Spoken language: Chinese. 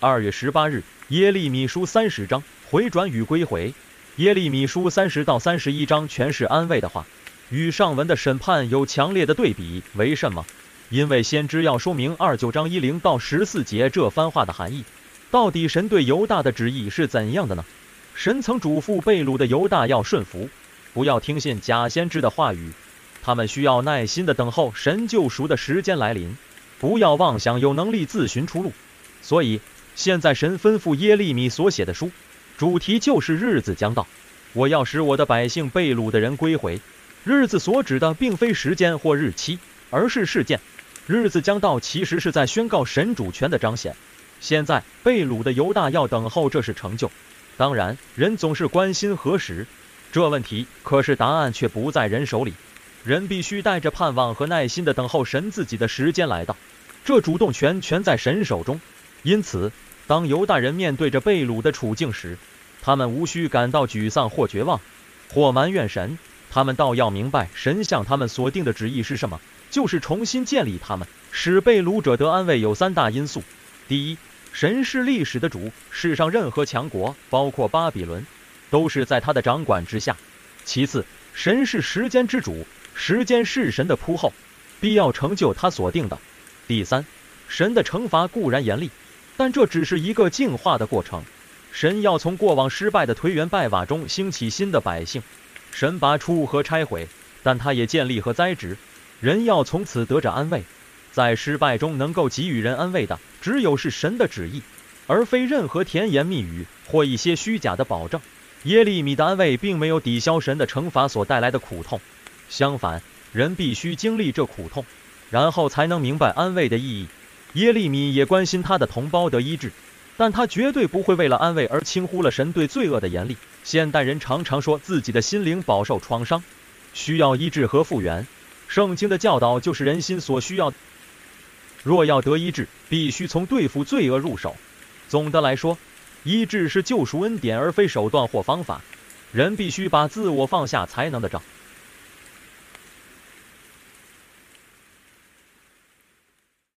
二月十八日，耶利米书三十章回转与归回。耶利米书三十到三十一章全是安慰的话，与上文的审判有强烈的对比。为什么？因为先知要说明二九章一零到十四节这番话的含义。到底神对犹大的旨意是怎样的呢？神曾嘱咐被掳的犹大要顺服，不要听信假先知的话语。他们需要耐心地等候神救赎的时间来临，不要妄想有能力自寻出路。所以，现在神吩咐耶利米所写的书，主题就是日子将到，我要使我的百姓被掳的人归回。日子所指的并非时间或日期，而是事件。日子将到，其实是在宣告神主权的彰显。现在被掳的犹大要等候这是成就。当然，人总是关心何时这问题，可是答案却不在人手里。人必须带着盼望和耐心的等候神自己的时间来到，这主动权全在神手中。因此，当犹大人面对着被掳的处境时，他们无需感到沮丧或绝望，或埋怨神。他们倒要明白，神向他们所定的旨意是什么，就是重新建立他们，使被掳者得安慰。有三大因素：第一，神是历史的主，世上任何强国，包括巴比伦，都是在他的掌管之下；其次，神是时间之主，时间是神的铺后，必要成就他所定的；第三，神的惩罚固然严厉。但这只是一个净化的过程，神要从过往失败的颓垣败瓦中兴起新的百姓，神拔出和拆毁，但他也建立和栽植，人要从此得着安慰。在失败中能够给予人安慰的，只有是神的旨意，而非任何甜言蜜语或一些虚假的保证。耶利米的安慰并没有抵消神的惩罚所带来的苦痛，相反，人必须经历这苦痛，然后才能明白安慰的意义。耶利米也关心他的同胞得医治，但他绝对不会为了安慰而轻忽了神对罪恶的严厉。现代人常常说自己的心灵饱受创伤，需要医治和复原。圣经的教导就是人心所需要的。若要得医治，必须从对付罪恶入手。总的来说，医治是救赎恩典，而非手段或方法。人必须把自我放下才能得着。